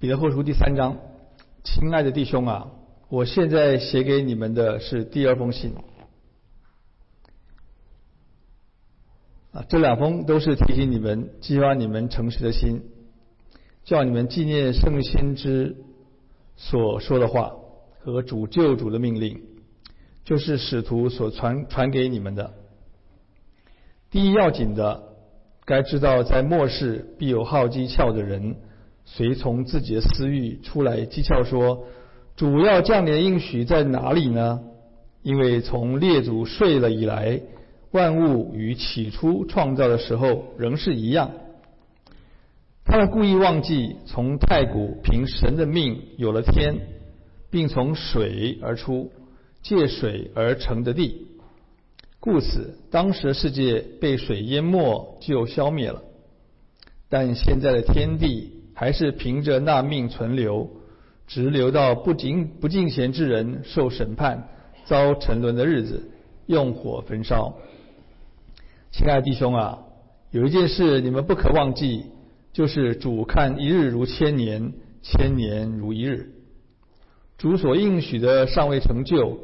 彼得后书第三章，亲爱的弟兄啊，我现在写给你们的是第二封信。啊，这两封都是提醒你们，激发你们诚实的心，叫你们纪念圣先知所说的话和主救主的命令，就是使徒所传传给你们的。第一要紧的，该知道在末世必有好讥诮的人，随从自己的私欲出来讥诮说：“主要降临应许在哪里呢？”因为从列祖睡了以来。万物与起初创造的时候仍是一样。他们故意忘记从太古凭神的命有了天，并从水而出，借水而成的地。故此，当时的世界被水淹没就消灭了。但现在的天地还是凭着那命存留，直留到不敬不敬贤之人受审判、遭沉沦的日子，用火焚烧。亲爱的弟兄啊，有一件事你们不可忘记，就是主看一日如千年，千年如一日。主所应许的尚未成就，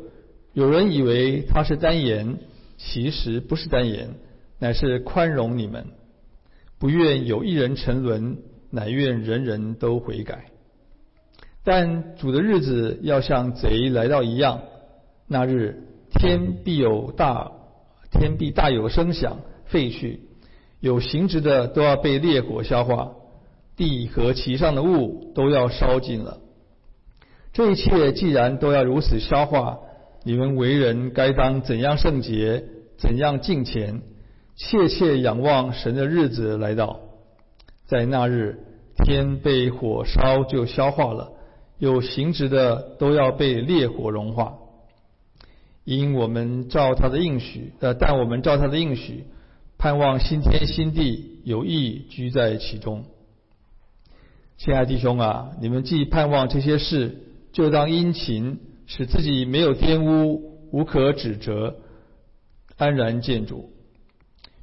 有人以为他是单言，其实不是单言，乃是宽容你们，不愿有一人沉沦，乃愿人人都悔改。但主的日子要像贼来到一样，那日天必有大。天必大有声响，废去；有形质的都要被烈火消化，地和其上的物都要烧尽了。这一切既然都要如此消化，你们为人该当怎样圣洁，怎样敬虔，切切仰望神的日子来到。在那日，天被火烧就消化了，有形质的都要被烈火融化。因我们照他的应许，呃，但我们照他的应许，盼望新天新地有意居在其中。亲爱弟兄啊，你们既盼望这些事，就当殷勤，使自己没有玷污，无可指责，安然见主，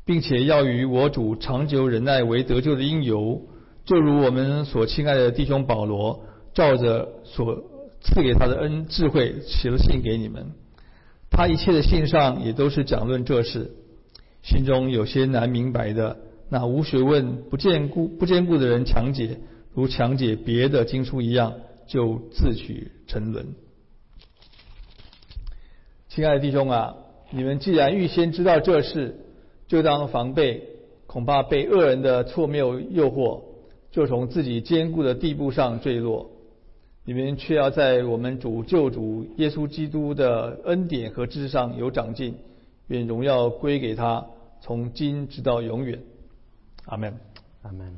并且要与我主长久忍耐为得救的因由，就如我们所亲爱的弟兄保罗，照着所赐给他的恩智慧，写了信给你们。他一切的信上也都是讲论这事，心中有些难明白的，那无学问、不坚固、不坚固的人强解，如强解别的经书一样，就自取沉沦。亲爱的弟兄啊，你们既然预先知道这事，就当防备，恐怕被恶人的错谬诱惑，就从自己坚固的地步上坠落。你们却要在我们主救主耶稣基督的恩典和知识上有长进，愿荣耀归给他，从今直到永远。阿门。 Amen.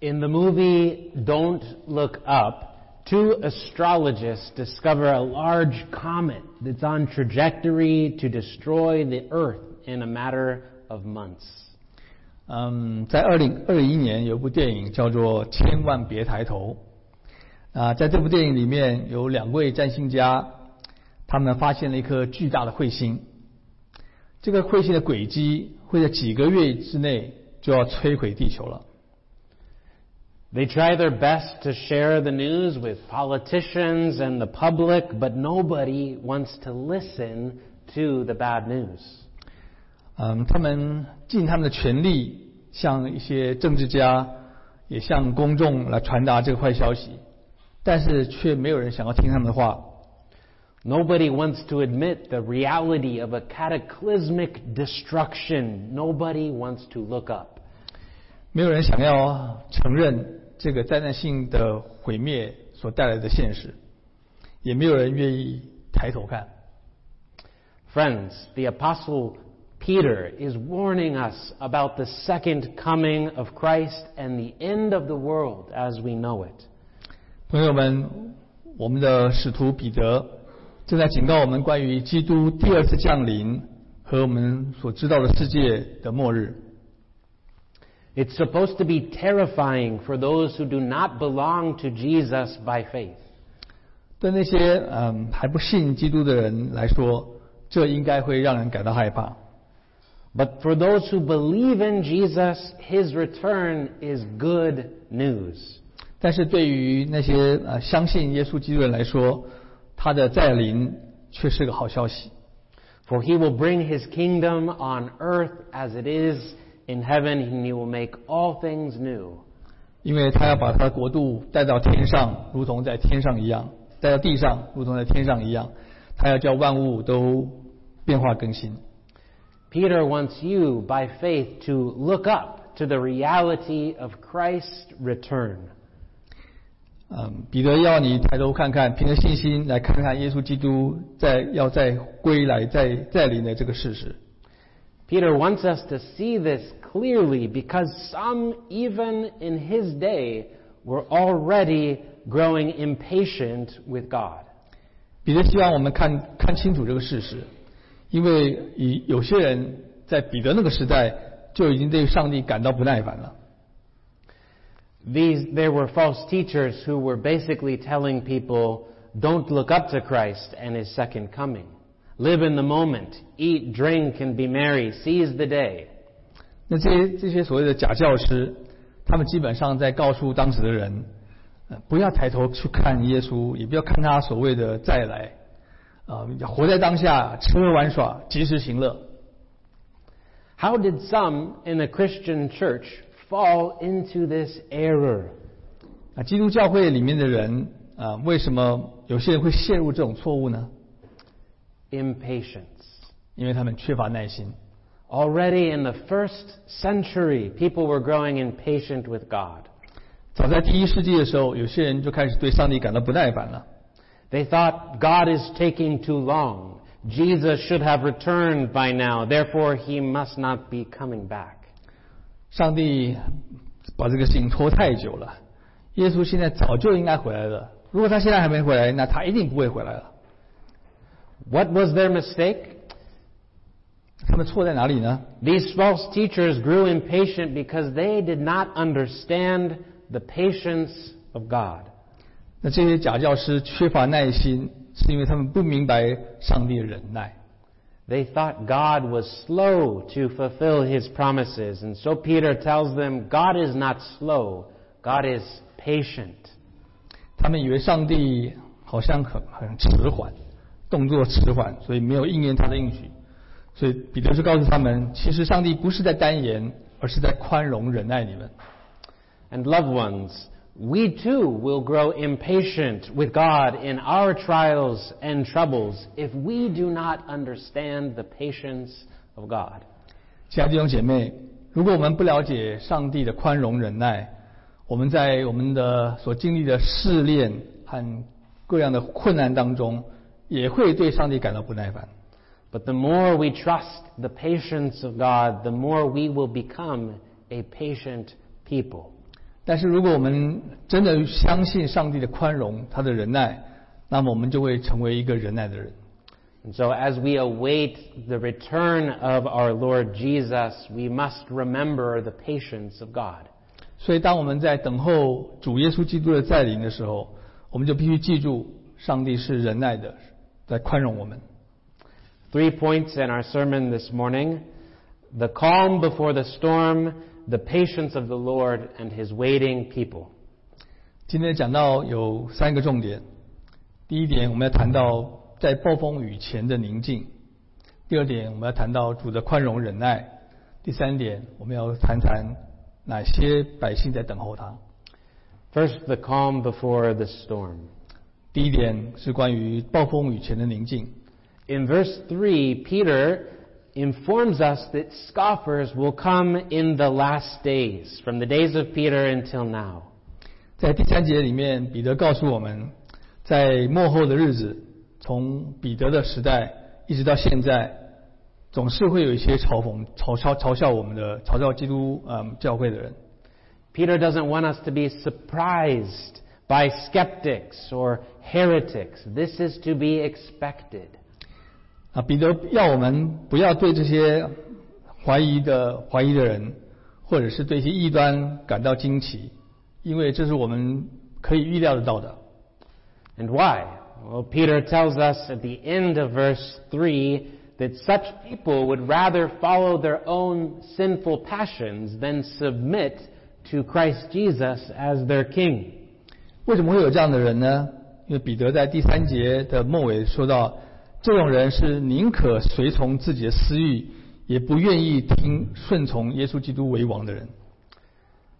In the movie Don't Look Up, two astrologists discover a large comet that's on trajectory to destroy the Earth in a matter of months. 嗯，在二零二一年有部电影叫做《千万别抬头》。啊，在这部电影里面有两位占星家，他们发现了一颗巨大的彗星。这个彗星的轨迹会在几个月之内就要摧毁地球了。 They try their best to share the news with politicians and the public, but nobody wants to listen to the bad news. 嗯，他们尽他们的全力，向一些政治家，也向公众来传达这个坏消息。但是却没有人想要听他们的话。 Nobody wants to admit the reality of a cataclysmic destruction. Nobody wants to look up. 没有人想要承认这个灾难性的毁灭所带来的现实，也没有人愿意抬头看。 Friends, the apostle Peter is warning us about the second coming of Christ and the end of the world as we know it. 朋友们，我们的使徒彼得正在警告我们关于基督第二次降临和我们所知道的世界的末日。 It's supposed to be terrifying for those who do not belong to Jesus by faith. 对那些嗯还不信基督的人来说，这应该会让人感到害怕。 But for those who believe in Jesus, his return is good news. 但是对于那些呃相信耶稣基督的人来说，他的再临却是个好消息。 For he will bring his kingdom on earth as it is in heaven, and he will make all things new. 因为他要把他的国度带到天上，如同在天上一样；带到地上，如同在天上一样。他要叫万物都变化更新。 Peter wants you, by faith, to look up to the reality of Christ's return. 嗯，彼得要你抬头看看，凭着信心来看看耶稣基督在要再归来、再再临的这个事实。 Peter wants us to see this clearly because some, even in his day, were already growing impatient with God. 彼得希望我们看看清楚这个事实， 因为以有些人在彼得那个时代就已经对上帝感到不耐烦了。 These, there were false teachers who were basically telling people, don't look up to Christ and his second coming. Live in the moment. Eat, drink, and be merry. Seize the day. 那这些这些所谓的假教师，他们基本上在告诉当时的人，呃，不要抬头去看耶稣，也不要看他所谓的再来， 啊、活在当下，吃喝玩耍，及时行乐。How did some in the Christian church fall into this error? 啊，基督教会里面的人啊、为什么有些人会陷入这种错误呢？Impatience. 因为他们缺乏耐心。Already in the first century, people were growing impatient with God. 早在第一世纪的时候，有些人就开始对上帝感到不耐烦了。They thought God is taking too long. Jesus should have returned by now, therefore he must not be coming back. 上帝把这个事情拖太久了，耶稣现在早就应该回来了。如果他现在还没回来，那他一定不会回来了。 What was their mistake? 他们错在哪里呢？ These false teachers grew impatient because they did not understand the patience of God. 那这些假教师缺乏耐心，是因为他们不明白上帝的忍耐。They thought God was slow to fulfill his promises. And so Peter tells them, God is not slow, God is patient. 他们以为上帝好像很很迟缓，动作迟缓，所以没有应验他的应许。所以彼得就告诉他们，其实上帝不是在耽延，而是在宽容忍耐你们。And loved ones, we too will grow impatient with God in our trials and troubles if we do not understand the patience of God. 亲爱的弟兄姐妹，如果我们不了解上帝的宽容忍耐，我们在我们的所经历的试炼和各样的困难当中，也会对上帝感到不耐烦。 But the more we trust the patience of God, the more we will become a patient people. 但是如果我们真的相信上帝的宽容，他的忍耐，那么我们就会成为一个忍耐的人。 And so as we await the return of our Lord Jesus, we must remember the patience of God. 所以，当我们在等候主耶稣基督的再临的时候，我们就必须记住，上帝是忍耐的，在宽容我们。 Three points in our sermon this morning the calm before the storm, the patience of the Lord, and his waiting people. 今天讲到有三个重点。第一点，我们要谈到在暴风雨前的宁静；第二点，我们要谈到主的宽容忍耐；第三点，我们要谈谈哪些百姓在等候他。 First, the calm before the storm. 第一点是关于暴风雨前的宁静。 In verse 3, Peter informs us that scoffers will come in the last days, from the days of Peter until now. 在第三节里面，彼得告诉我们，在末后的日子，从彼得的时代一直到现在， 总是会有一些嘲讽、嘲嘲嘲笑我们的、嘲笑基督嗯教会的人。 Peter doesn't want us to be surprised by skeptics or heretics. This is to be expected. 啊，彼得要我们不要对这些怀疑的怀疑的人，或者是对一些异端感到惊奇，因为这是我们可以预料得到的。 And why? Well, Peter tells us at the end of verse 3 that such people would rather follow their own sinful passions than submit to Christ Jesus as their king. 为什么会有这样的人呢？因为彼得在第三节的末尾说到， 这种人是宁可随从自己的私欲，也不愿意听顺从耶稣基督为王的人。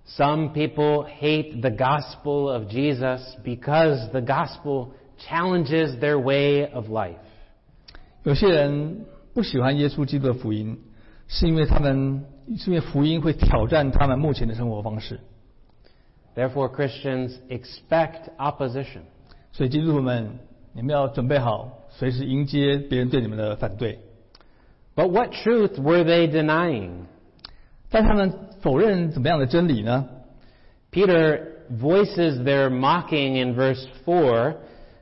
Some people hate the gospel of Jesus because the gospel challenges their way of life. 有些人不喜欢耶稣基督的福音，是因为他们是因为福音会挑战他们目前的生活方式。Therefore, Christians expect opposition. 所以基督徒们，你们要准备好，随时迎接别人对你们的反对。 But what truth were they denying? 但他们否认怎么样的真理呢？ Peter voices their mocking in verse 4,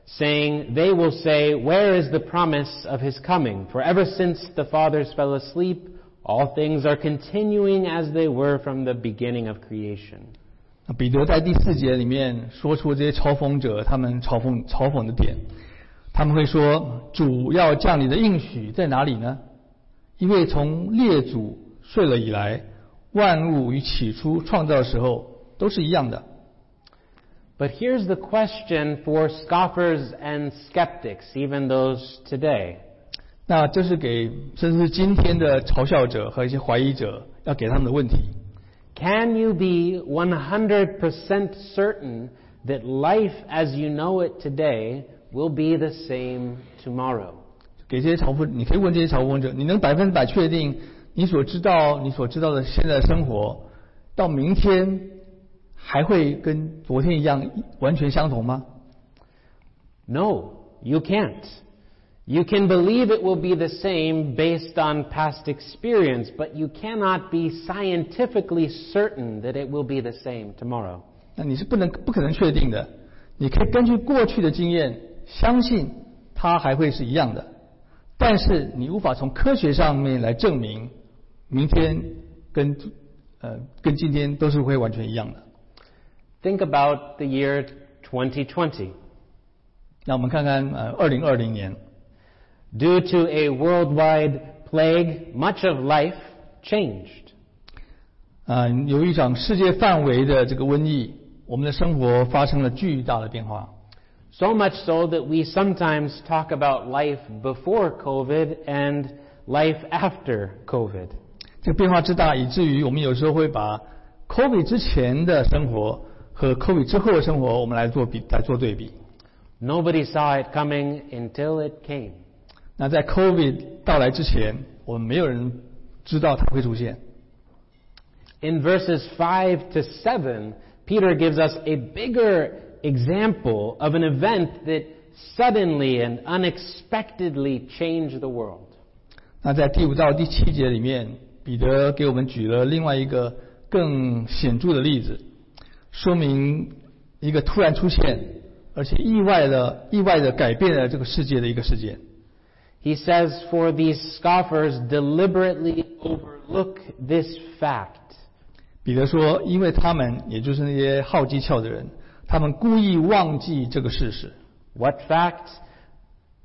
saying, They will say, Where is the promise of his coming? For ever since the fathers fell asleep, all things are continuing as they were from the beginning of creation. 那彼得在第四节里面说出这些嘲讽者他们嘲讽嘲讽的点，他们会说：“主要降临的应许在哪里呢？因为从列祖睡了以来，万物与起初创造的时候都是一样的。But here's the question for scoffers and skeptics, even those today. 那这是给甚至是今天的嘲笑者和一些怀疑者要给他们的问题。Can you be 100% certain that life as you know it today will be the same tomorrow? 给这些嘲讽，你可以问这些嘲讽者：你能百分之百确定你所知道、你所知道的现在的生活，到明天还会跟昨天一样完全相同吗？ No, you can't. You can believe it will be the same based on past experience, but you cannot be scientifically certain that it will be the same tomorrow. 那你是不能不可能确定的。你可以根据过去的经验，相信它还会是一样的，但是你无法从科学上面来证明明天跟呃跟今天都是会完全一样的。 Think about the year 2020. 那我们看看呃二零二零年。 Due to a worldwide plague, much of life changed. 啊、有一场世界范围的这个瘟疫，我们的生活发生了巨大的变化。 So much so that we sometimes talk about life before COVID and life after COVID. 这个变化之大，以至于我们有时候会把 COVID 之前的生活和 COVID 之后的生活，我们来做比来做对比。 Nobody saw it coming until it came. 那在 COVID 到来之前，我们没有人知道它会出现。 In verses 5 to 7, Peter gives us a bigger example of an event that suddenly and unexpectedly changed the world. 那在第五到第七节里面，彼得给我们举了另外一个更显着的例子，说明一个突然出现而且意外的、意外的改变了这个世界的一个事件。 He says, For these scoffers deliberately overlook this fact. 彼得说，因为他们也就是那些好机巧的人，他们故意忘记这个事实。 What fact?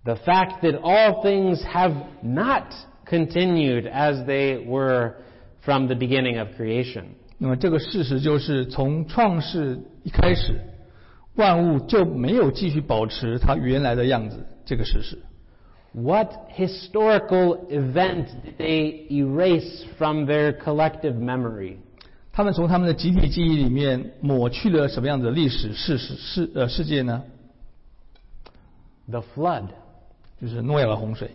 The fact that all things have not continued as they were from the beginning of creation. 那么这个事实就是从创世一开始，万物就没有继续保持它原来的样子。这个事实， What historical event did they erase from their collective memory? 他们从他们的集体记忆里面抹去了什么样子的历史事实事呃事件呢？ The flood. 就是诺亚的洪水。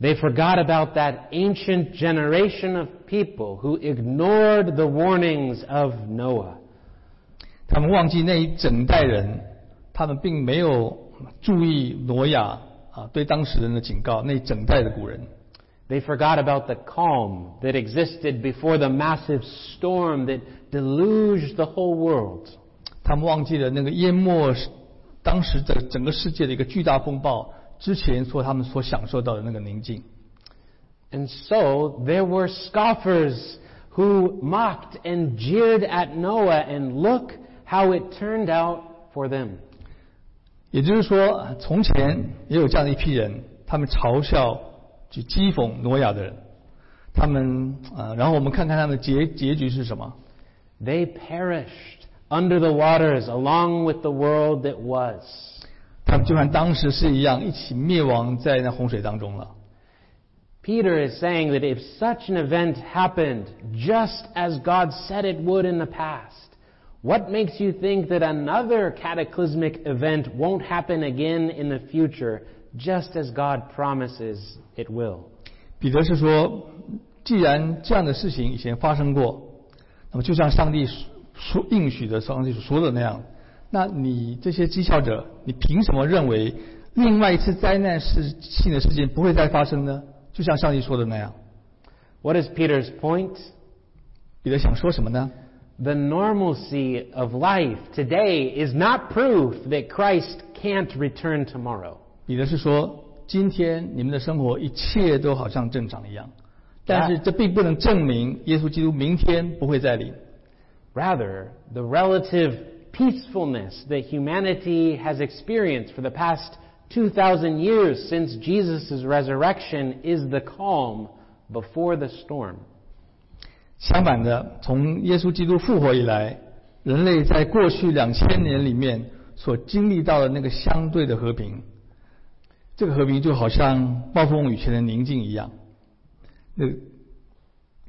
They forgot about that ancient generation of people who ignored the warnings of Noah. 他们忘记那一整代人，他们并没有注意挪亚 啊对当时人的警告，那一整代的古人。 They forgot about the calm that existed before the massive storm that deluged the whole world. 他们忘记了那个淹没当时的整个世界的一个巨大风暴之前所他们所享受到的那个宁静。 And so there were scoffers who mocked and jeered at Noah, and look how it turned out for them. 也就是说，从前也有这样的一批人，他们嘲笑、去讥讽挪亚的人，他们呃，然后我们看看他们的结结局是什么？ They perished under the waters along with the world that was. 他们就和当时是一样，一起灭亡在那洪水当中了。 Peter is saying that if such an event happened just as God said it would in the past, what makes you think that another cataclysmic event won't happen again in the future just as God promises it will? 彼得是说，既然这样的事情以前发生过，那么就像上帝说应许的上帝所说的那样，那你这些讥笑者，你凭什么认为另外一次灾难事性的事件不会再发生呢？就像上帝说的那样， What is Peter's point? 彼得想说什么呢？ The normalcy of life today is not proof that Christ can't return tomorrow. 彼得是说，今天你们的生活一切都好像正常一样，但是这并不能证明耶稣基督明天不会再临。 Rather, the relative peacefulness that humanity has experienced for the past 2,000 years since Jesus' resurrection is the calm before the storm. 相反的，从耶稣基督复活以来，人类在过去两千年里面所经历到的那个相对的和平，这个和平就好像暴风雨前的宁静一样。那个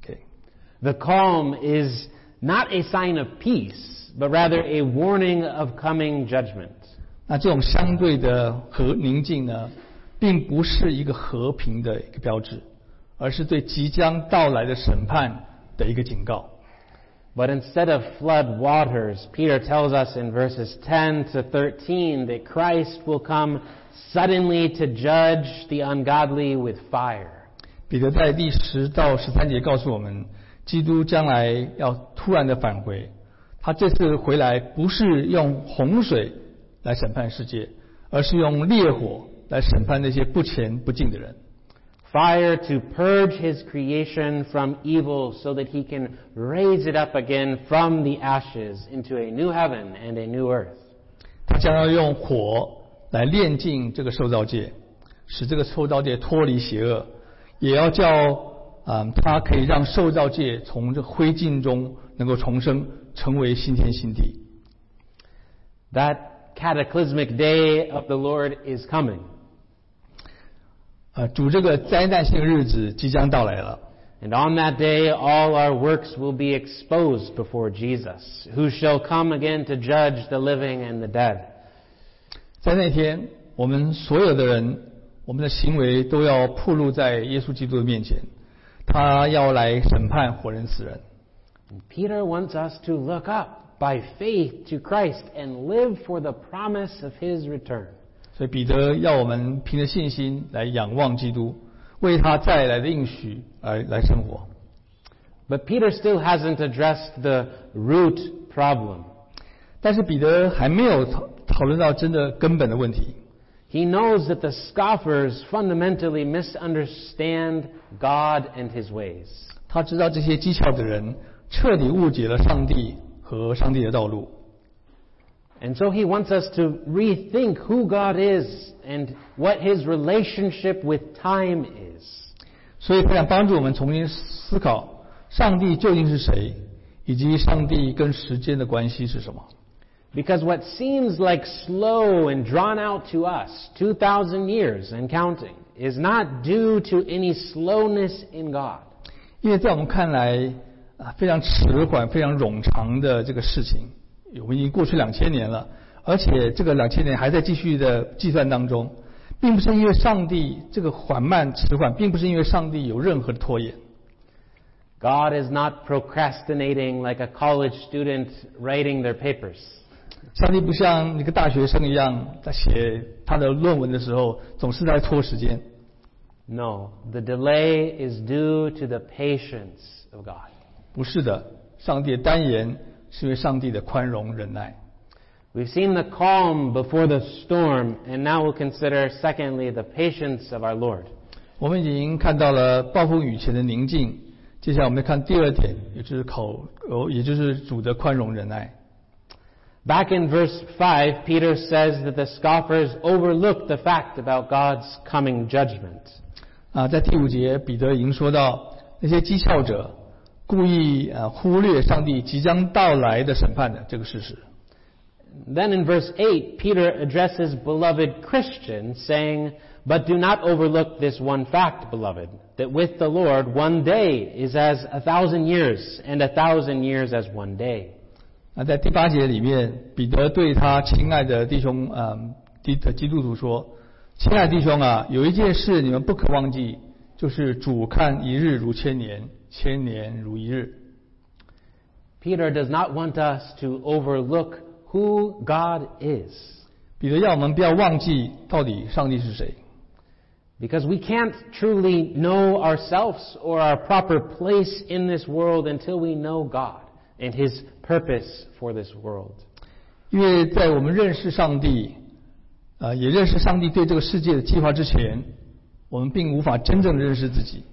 ，OK，The calm is not a sign of peace, but rather a warning of coming judgment. 那这种相对的和宁静呢，并不是一个和平的一个标志，而是对即将到来的审判的一个警告。 But instead of flood waters, Peter tells us in verses 10 to 13 that Christ will come suddenly to judge the ungodly with fire. 彼得在第十到十三节告诉我们，基督将来要突然的返回，他这次回来不是用洪水来审判世界，而是用烈火来审判那些不前不敬的人。 Fire to purge his creation from evil so that he can raise it up again from the ashes into a new heaven and a new earth. 他将要用火来炼净这个受造界，使这个受造界脱离邪恶，也要叫啊、嗯他可以让受造界从这灰烬中能够重生，成为新天新地。 That cataclysmic day of the Lord is coming. 啊，主这个灾难性的日子即将到来了。 And on that day, all our works will be exposed before Jesus, who shall come again to judge the living and the dead. 在那天，我们所有的人，我们的行为都要暴露在耶稣基督的面前，他要来审判活人死人。 And Peter wants us to look up by faith to Christ and live for the promise of his return. 所以彼得要我们凭着信心来仰望基督，为他再来的应许而来生活。But Peter still hasn't addressed the root problem. 但是彼得还没有讨讨论到真的根本的问题。He knows that the scoffers fundamentally misunderstand God and his ways. 他知道这些讥诮的人彻底误解了上帝和上帝的道路，And so he wants us to rethink who God is and what his relationship with time is. 所以他想帮助我们重新思考上帝究竟是谁，以及上帝跟时间的关系是什么。 Because what seems like slow and drawn out to us, 2,000 years and counting, is not due to any slowness in God. 因为在我们看来啊非常迟缓、非常冗长的这个事情， 我们已经过去两千年了，而且这个两千年还在继续的计算当中，并不是因为上帝这个缓慢迟缓，并不是因为上帝有任何的拖延。God is not procrastinating like a college student writing their papers. 上帝不像一个大学生一样，在写他的论文的时候，总是在拖时间。No, the delay is due to the patience of God. 不是的，上帝耽延。是因为上帝的宽容忍耐。 We've seen the calm before the storm, and now we'll consider, secondly, the patience of our Lord. 我们已经看到了暴风雨前的宁静，接下来我们看第二点，也就是口，哦，也就是主的宽容忍耐。 Back in verse 5, Peter says that the scoffers overlooked the fact about God's coming judgment. 啊，在第五节，彼得已经说到那些讥笑者 故意啊忽略上帝即将到来的审判的这个事实。 Then in verse 8, Peter addresses beloved Christians, saying, But do not overlook this one fact, beloved, that with the Lord one day is as a thousand years, and a thousand years as one day. 那在第八节里面，彼得对他亲爱的弟兄啊基的基督徒说：“亲爱的弟兄啊，有一件事你们不可忘记， 就是主看一日如千年，千年如一日。” Peter does not want us to overlook who God is, 彼得要我们不要忘记到底上帝是谁，because we can't truly know ourselves or our proper place in this world until we know God and His purpose for this world. 因为在我们认识上帝，啊、也认识上帝对这个世界的计划之前，我们并无法真正认识自己，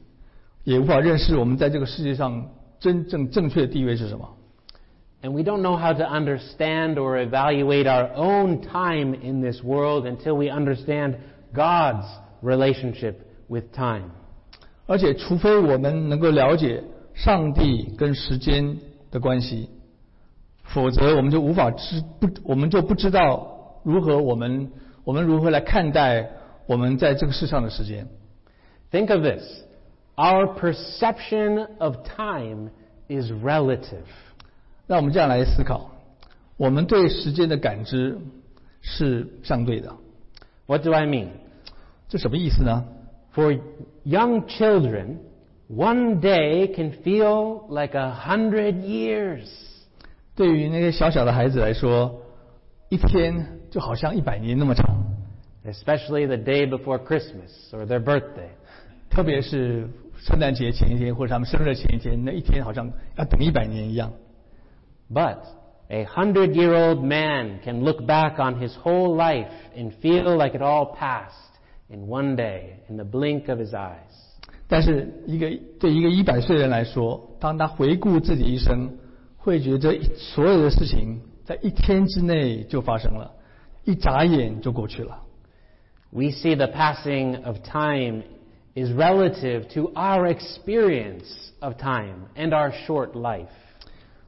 也无法认识我们在这个世界上真正正确的地位是什么。And we don't know how to understand or evaluate our own time in this world until we understand God's relationship with time. 而且，除非我们能够了解上帝跟时间的关系，否则我们就无法知不，我们就不知道如何我们我们如何来看待我们在这个世上的时间。 Think of this. Our perception of time is relative. 让我们这样来思考：我们对时间的感知是相对的， What do I mean? 这什么意思呢？ For young children, one day can feel like a hundred years. 对于那些小小的孩子来说，一天就好像一百年那么长， Especially the day before Christmas or their birthday. 特别是圣诞节前一天或者他们生日前一天，那一天好像要等一百年一样。 But a hundred year old man can look back on his whole life and feel like it all passed in one day, in the blink of his eyes. 但是一个对一个一百岁人来说，当他回顾自己一生，会觉得所有的事情在一天之内就发生了，一眨眼就过去了。 We see the passing of time is relative to our experience of time and our short life.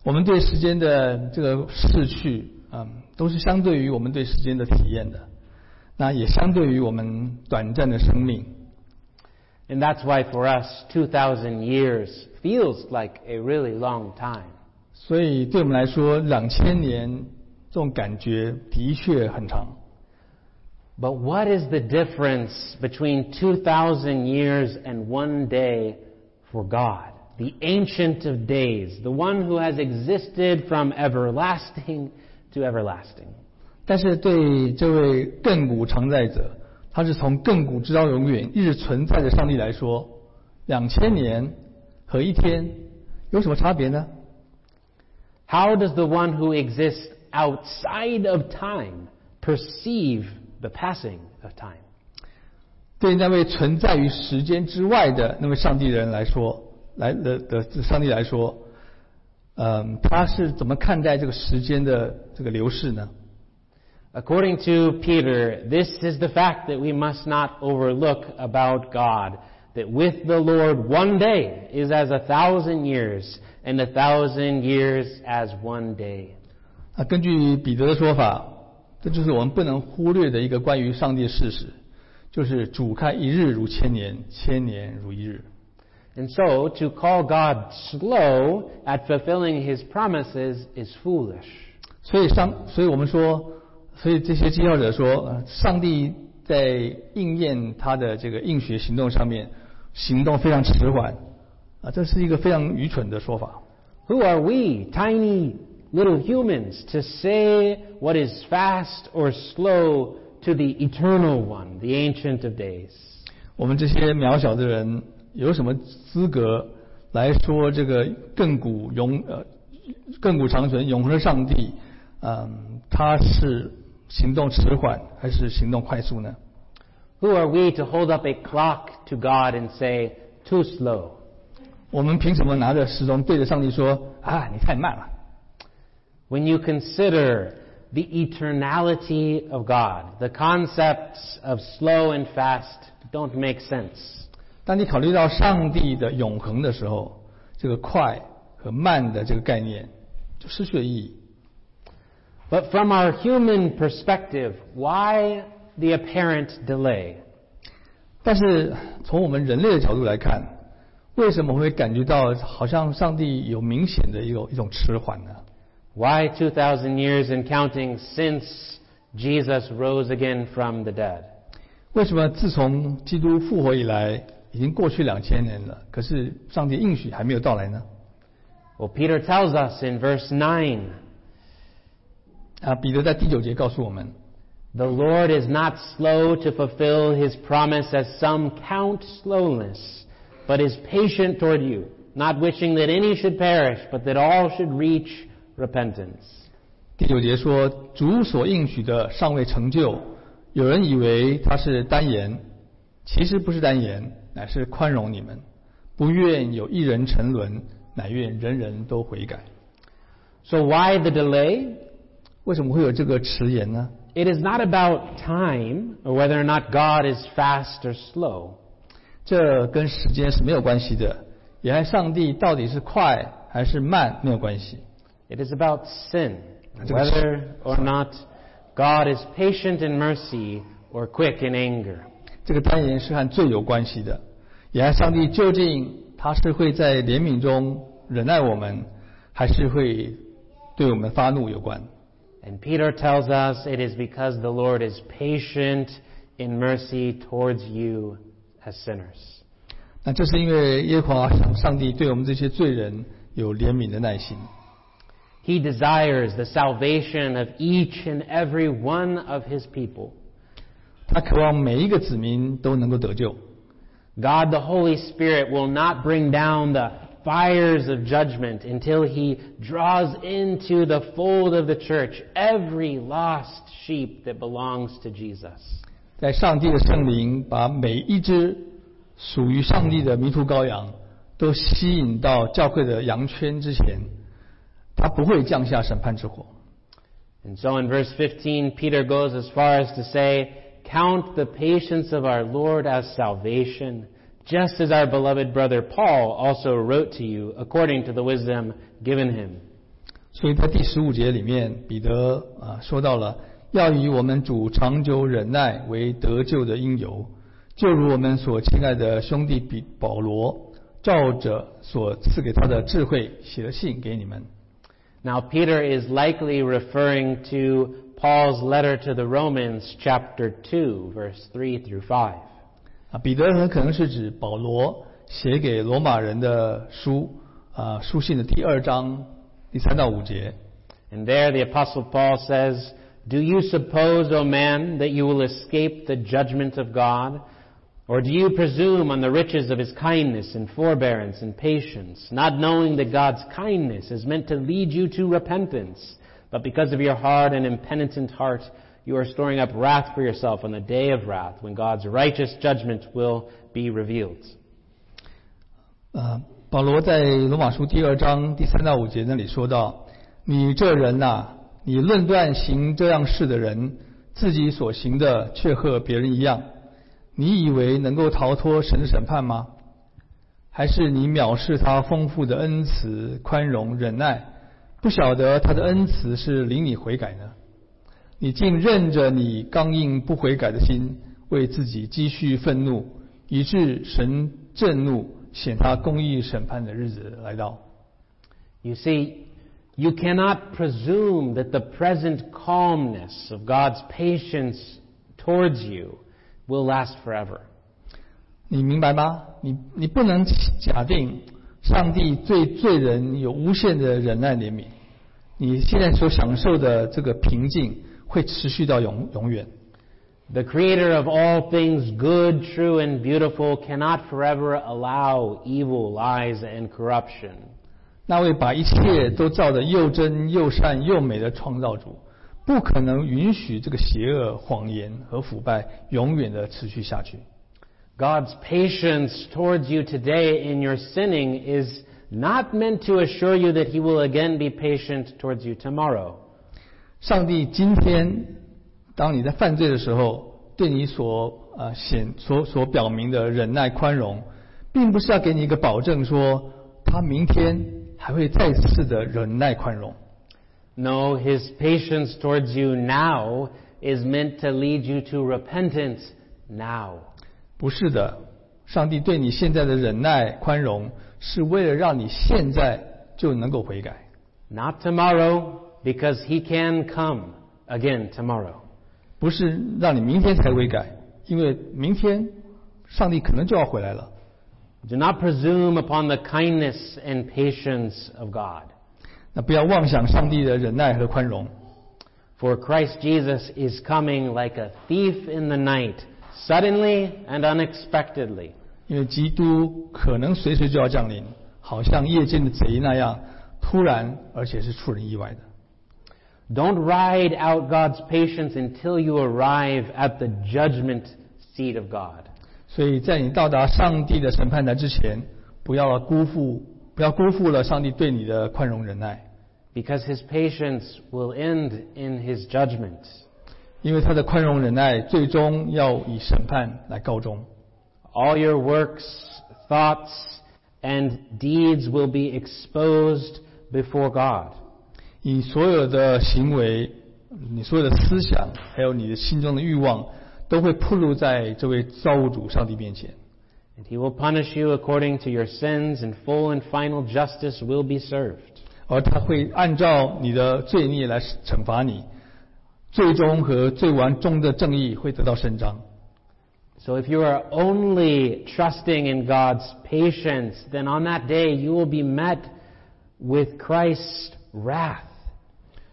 我们对时间的这个逝去，嗯，都是相对于我们对时间的体验的，那也相对于我们短暂的生命。 And that's why for us, 2,000 years feels like a really long time. 所以对我们来说，两千年这种感觉的确很长。 But what is the difference between 2,000 years and one day for God? The Ancient of Days, the one who has existed from everlasting to everlasting. 但是对这位亘古常在者，他是从亘古直到永远一直存在的上帝来说，两千年和一天有什么差别呢？ How does the one who exists outside of time perceive the passing of time? 对那位存在于时间之外的那位上帝人来说，来的的上帝来说，嗯，他是怎么看待这个时间的这个流逝呢？ According to Peter, this is the fact that we must not overlook about God. That with the Lord one day is as a thousand years, and a thousand years as one day. 啊，根据彼得的说法， 这就是我们不能忽略的一个关于上帝的事实，就是主看一日如千年，千年如一日。 And so, to call God slow at fulfilling his promises is foolish. 所以上，所以我们说，所以这些讥笑者说，呃上帝在应验他的这个应许行动上面，行动非常迟缓，啊，这是一个非常愚蠢的说法。 Who are we, tiny little humans, to say what is fast or slow to the eternal one, the Ancient of Days? 我们这些渺小的人有什么资格来说这个亘古永呃亘古长存永恒的上帝，嗯，他是行动迟缓还是行动快速呢？ Who are we to hold up a clock to God and say, too slow? 我们凭什么拿着时钟对着上帝说啊，你太慢了？ When you consider the eternality of God, the concepts of slow and fast don't make sense. 当你考虑到上帝的永恒的时候，这个快和慢的这个概念就失去了意义。 But from our human perspective, why the apparent delay? 但是从我们人类的角度来看，为什么会感觉到好像上帝有明显的一种一种迟缓呢？ Why 2,000 years and counting since Jesus rose again from the dead? 为什么自从基督复活以来，已经过去两千年了，可是上帝应许还没有到来呢？ Well, Peter tells us in verse 9啊，彼得在第九节告诉我们， The Lord is not slow to fulfill his promise as some count slowness, but is patient toward you, not wishing that any should perish, but that all should reach repentance. 第九节说，主所应许的尚未成就，有人以为他是单言，其实不是单言，乃是宽容你们，不愿有一人沉沦，乃愿人人都悔改。So why the delay? 为什么会有这个迟延呢？It is not about time or whether or not God is fast or slow. 这跟时间是没有关系的，也和上帝到底是快还是慢没有关系。It is about sin, whether or not God is patient in mercy or quick in anger. 这个耽延是和罪有关系的，也和上帝究竟他是会在怜悯中忍耐我们，还是会对我们发怒有关。And Peter tells us it is because the Lord is patient in mercy towards you as sinners. 那这是因为耶和华上帝对我们这些罪人有怜悯的耐心。He desires the salvation of each and every one of his people. 他渴望每一个子民都能够得救。 God the Holy Spirit will not bring down the fires of judgment until he draws into the fold of the church every lost sheep that belongs to Jesus. 在上帝的圣灵把每一只属于上帝的迷途羔羊都吸引到教会的羊圈之前， 他不会降下审判之火。 And so in verse 15, Peter goes as far as to say, Count the patience of our Lord as salvation, just as our beloved brother Paul also wrote to you, according to the wisdom given him. 所以在第十五节里面，彼得啊说到了要以我们主长久忍耐为得救的因由，就如我们所亲爱的兄弟比保罗照着所赐给他的智慧写了信给你们。 Now, Peter is likely referring to Paul's letter to the Romans, chapter 2, verse 3 through 5. 啊，彼得很可能是指保罗写给罗马人的书啊书信的第二章第三到五节。 And there the apostle Paul says, Do you suppose, O man, that you will escape the judgment of God? Or do you presume on the riches of his kindness and forbearance and patience, not knowing that God's kindness is meant to lead you to repentance, but because of your hard and impenitent heart, you are storing up wrath for yourself on the day of wrath, when God's righteous judgment will be revealed. 啊，保罗在罗马书第二章第三到五节那里说到：“你这人呐、你论断行这样事的人，自己所行的却和别人一样， 你以为能够逃脱神的审判吗？还是你藐视他丰富的恩慈、宽容、忍耐，不晓得他的恩慈是领你悔改呢？你竟任着你刚硬不悔改的心，为自己积蓄愤怒，以致神震怒，显他公义审判的日子来到。 You see, you cannot presume that the present calmness of God's patience towards you will last forever. 你明白吗？你你不能假定上帝对罪人有无限的忍耐怜悯，你现在所享受的这个平静会持续到永永远。 The creator of all things good, true, and beautiful cannot forever allow evil, lies, and corruption. 那位把一切都造得又真又善又美的创造主， 不可能允许这个邪恶、谎言和腐败永远的持续下去。God's patience towards you today in your sinning is not meant to assure you that He will again be patient towards you tomorrow. 上帝今天，当你在犯罪的时候，对你所呃显所所表明的忍耐宽容，并不是要给你一个保证说他明天还会再次的忍耐宽容。No, His patience towards you now is meant to lead you to repentance now. 不是的，上帝对你现在的忍耐宽容，是为了让你现在就能够悔改， Not tomorrow, because He can come again tomorrow. 不是让你明天才悔改，因为明天上帝可能就要回来了。 Do not presume upon the kindness and patience of God. 那不要妄想上帝的忍耐和宽容， For Christ Jesus is coming like a thief in the night, suddenly and unexpectedly. 因为基督可能随时就要降临，好像夜间的贼那样，突然而且是出人意外的。 Don't ride out God's patience until you arrive at the judgment seat of God. 所以在你到达上帝的审判台之前，不要辜负， 不要辜负了上帝对你的宽容忍耐，Because his patience will end in his judgment. 因为他的宽容忍耐最终要以审判来告终。All your works, thoughts, and deeds will be exposed before God. 你所有的行为，你所有的思想，还有你的心中的欲望，都会暴露在这位造物主上帝面前。And he will punish you according to your sins, and full and final justice will be served. 而他会按照你的罪孽来惩罚你，最终和最完终的正义会得到伸张。 So if you are only trusting in God's patience, then on that day you will be met with Christ's wrath.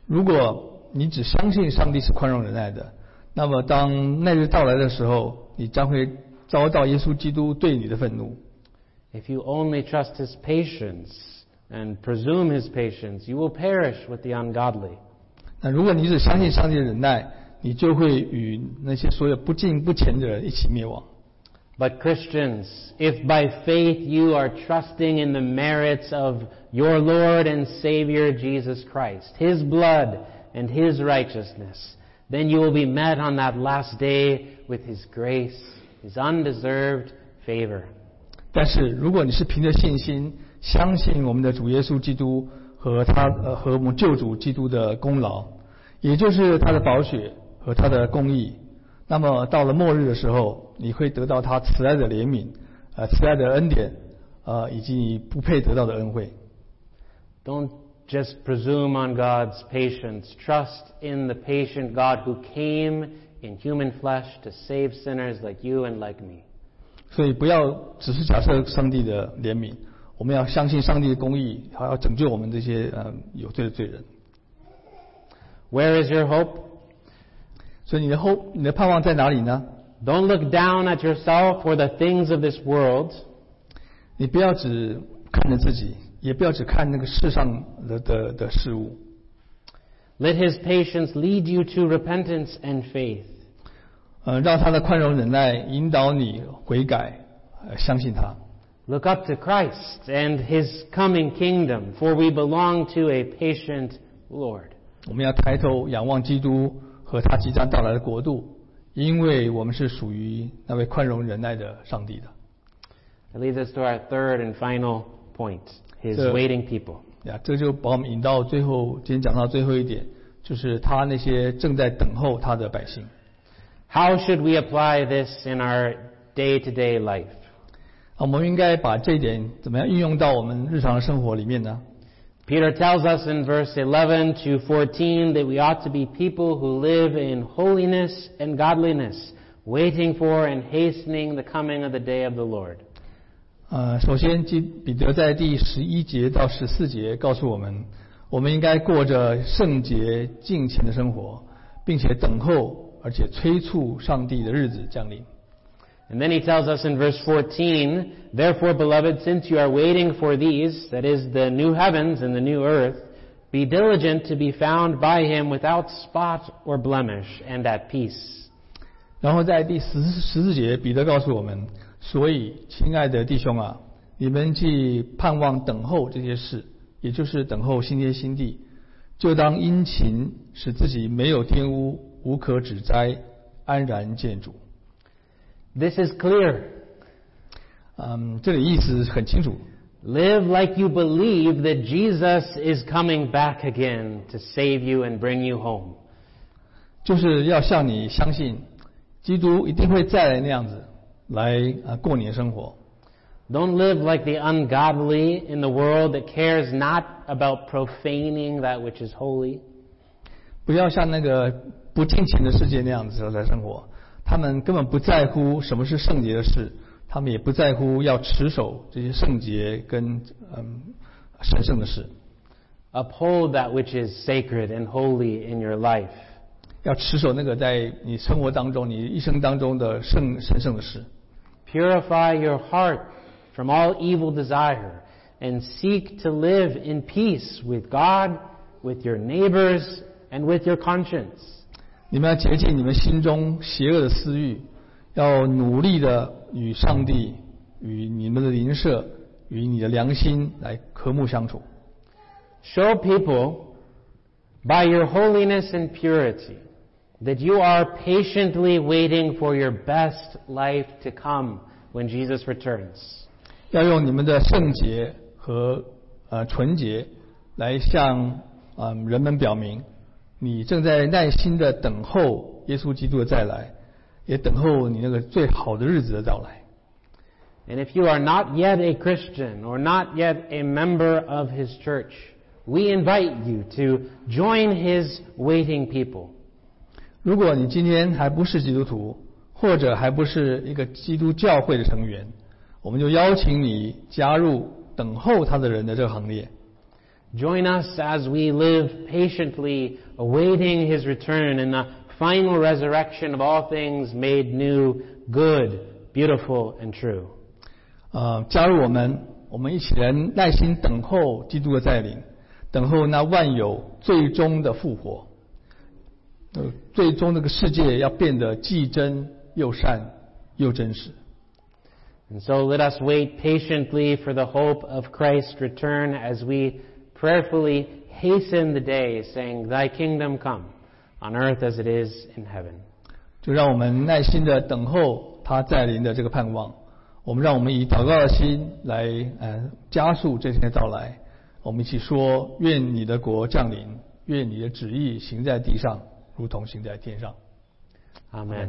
如果你只相信上帝是宽容忍耐的，那么当那日到来的时候，你将会 遭到耶稣基督对你的愤怒。 If you only trust His patience and presume His patience, you will perish with the ungodly. 那如果你只相信上帝的忍耐，你就会与那些所有不敬不虔的人一起灭亡。 But Christians, if by faith you are trusting in the merits of your Lord and Savior Jesus Christ, His blood and His righteousness, then you will be met on that last day with His grace, His undeserved favor. 但是如果你是凭着信心相信我们的主耶稣基督和他呃和我们救主基督的功劳，也就是他的宝血和他的公义，那么到了末日的时候，你会得到他慈爱的怜悯，呃慈爱的恩典，呃以及你不配得到的恩惠。 Don't just presume on God's patience. Trust in the patient God who came in human flesh to save sinners like you and like me. 所以不要只是假设上帝的怜悯，我们要相信上帝的公义，还要拯救我们这些呃有罪的罪人。 Where is your hope? 所以你的后你的盼望在哪里呢？ Don't look down at yourself or the things of this world. 你不要只看着自己，也不要只看那个世上的的的事物。 Let His patience lead you to repentance and faith. 呃，让他的宽容忍耐引导你悔改，呃，相信他。 Look up to Christ and His coming kingdom, for we belong to a patient Lord. 我们要抬头仰望基督和他即将到来的国度，因为我们是属于那位宽容忍耐的上帝的。 That leads us to our third and final point His So- waiting people. 呀，这就把我们引到最后，今天讲到最后一点，就是他那些正在等候他的百姓。 How should we apply this in our day to day life? 啊，我们应该把这一点怎么样运用到我们日常的生活里面呢？ Peter tells us in verse 11 to 14 that we ought to be people who live in holiness and godliness, waiting for and hastening the coming of the day of the Lord. 呃，首先，基彼得在第十一节到十四节告诉我们，我们应该过着圣洁敬虔的生活，并且等候而且催促上帝的日子降临。And then he tells us in verse 14, Therefore, beloved, since you are waiting for these, that is, the new heavens and the new earth, be diligent to be found by him without spot or blemish and at peace. 然后在第十十四节，彼得告诉我们：所以，亲爱的弟兄啊，你们既盼望等候这些事，也就是等候新天新地，就当殷勤，使自己没有玷污，无可指摘，安然见主。This is clear. 嗯，这里意思很清楚，Live like you believe that Jesus is coming back again to save you and bring you home. 就是要像你相信，基督一定会再来那样子来啊过你的生活。 Don't live like the ungodly in the world that cares not about profaning that which is holy. 不要像那个不敬虔的世界那样子来生活，他们根本不在乎什么是圣洁的事，他们也不在乎要持守这些圣洁跟嗯神圣的事， Uphold that which is sacred and holy in your life. 要持守那个在你生活当中、你一生当中的圣神圣的事， Purify your heart from all evil desire and seek to live in peace with God, with your neighbors, and with your conscience. 你们要洁净你们心中邪恶的私欲，要努力的与上帝、与你们的邻舍、与你的良心来和睦相处。 Show people by your holiness and purity that you are patiently waiting for your best life to come when Jesus returns. 要用你们的圣洁和呃纯洁来向嗯、呃人们表明，你正在耐心的等候耶稣基督的再来，也等候你那个最好的日子的到来。 And if you are not yet a Christian or not yet a member of His church, we invite you to join His waiting people. 如果你今天还不是基督徒，或者还不是一个基督教会的成员，我们就邀请你加入等候他的人的这个行列。 Join us as we live patiently awaiting His return and the final resurrection of all things made new, good, beautiful, and true. 呃，加入我们，我们一起来耐心等候基督的再临，等候那万有最终的复活。 呃，最终这个世界要变得既真又善又真实。And so let us wait patiently for the hope of Christ's return as we prayerfully hasten the day, saying, Thy kingdom come, on earth as it is in heaven. 就让我们耐心的等候他再临的这个盼望。我们让我们以祷告的心来，呃，加速这天的到来。我们一起说：愿你的国降临，愿你的旨意行在地上，如同行在天上。Amen.